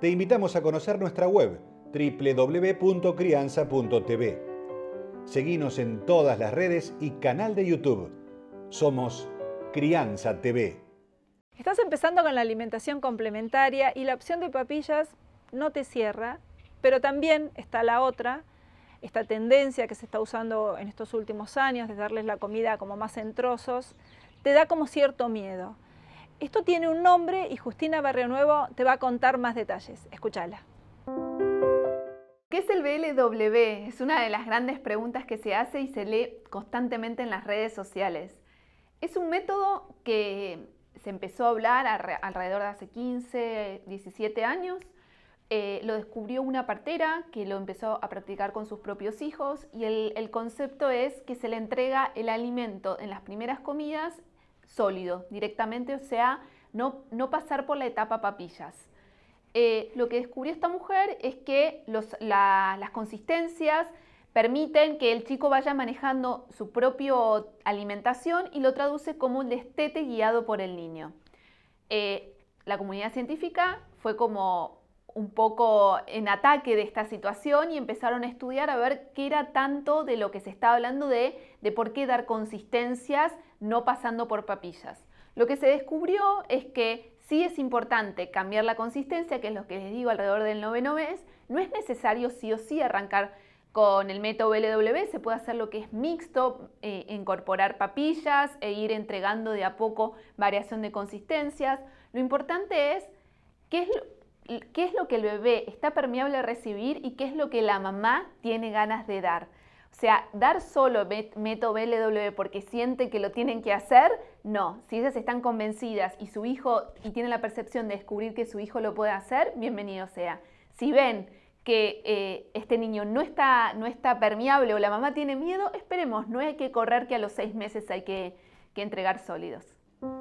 te invitamos a conocer nuestra web www.crianza.tv. Seguimos en todas las redes y canal de YouTube. Somos Crianza TV. Estás empezando con la alimentación complementaria y la opción de papillas no te cierra, pero también está la otra, esta tendencia que se está usando en estos últimos años de darles la comida como más en trozos, te da como cierto miedo. Esto tiene un nombre y Justina Barrio Nuevo te va a contar más detalles. Escúchala. ¿Qué es el BLW? Es una de las grandes preguntas que se hace y se lee constantemente en las redes sociales. Es un método que se empezó a hablar alrededor de hace 15, 17 años. Eh, lo descubrió una partera que lo empezó a practicar con sus propios hijos y el concepto es que se le entrega el alimento en las primeras comidas sólido directamente, o sea, no, no pasar por la etapa papillas. Eh, lo que descubrió esta mujer es que las consistencias permiten que el chico vaya manejando su propia alimentación y lo traduce como un destete guiado por el niño. Eh, la comunidad científica fue como un poco en ataque de esta situación y empezaron a estudiar a ver qué era tanto de lo que se estaba hablando de, de por qué dar consistencias no pasando por papillas. Lo que se descubrió es que sí es importante cambiar la consistencia, que es lo que les digo alrededor del noveno mes, no es necesario sí o sí arrancar con el método LW, se puede hacer lo que es mixto, eh, incorporar papillas e ir entregando de a poco variación de consistencias. Lo importante es qué es, qué es lo que el bebé está permeable a recibir y qué es lo que la mamá tiene ganas de dar. O sea, dar solo método BLW porque sienten que lo tienen que hacer, no. Si ellas están convencidas y su hijo, y tienen la percepción de descubrir que su hijo lo puede hacer, bienvenido sea. Si ven que eh, este niño no está, no está permeable o la mamá tiene miedo, esperemos, no hay que correr que a los seis meses hay que, que entregar sólidos.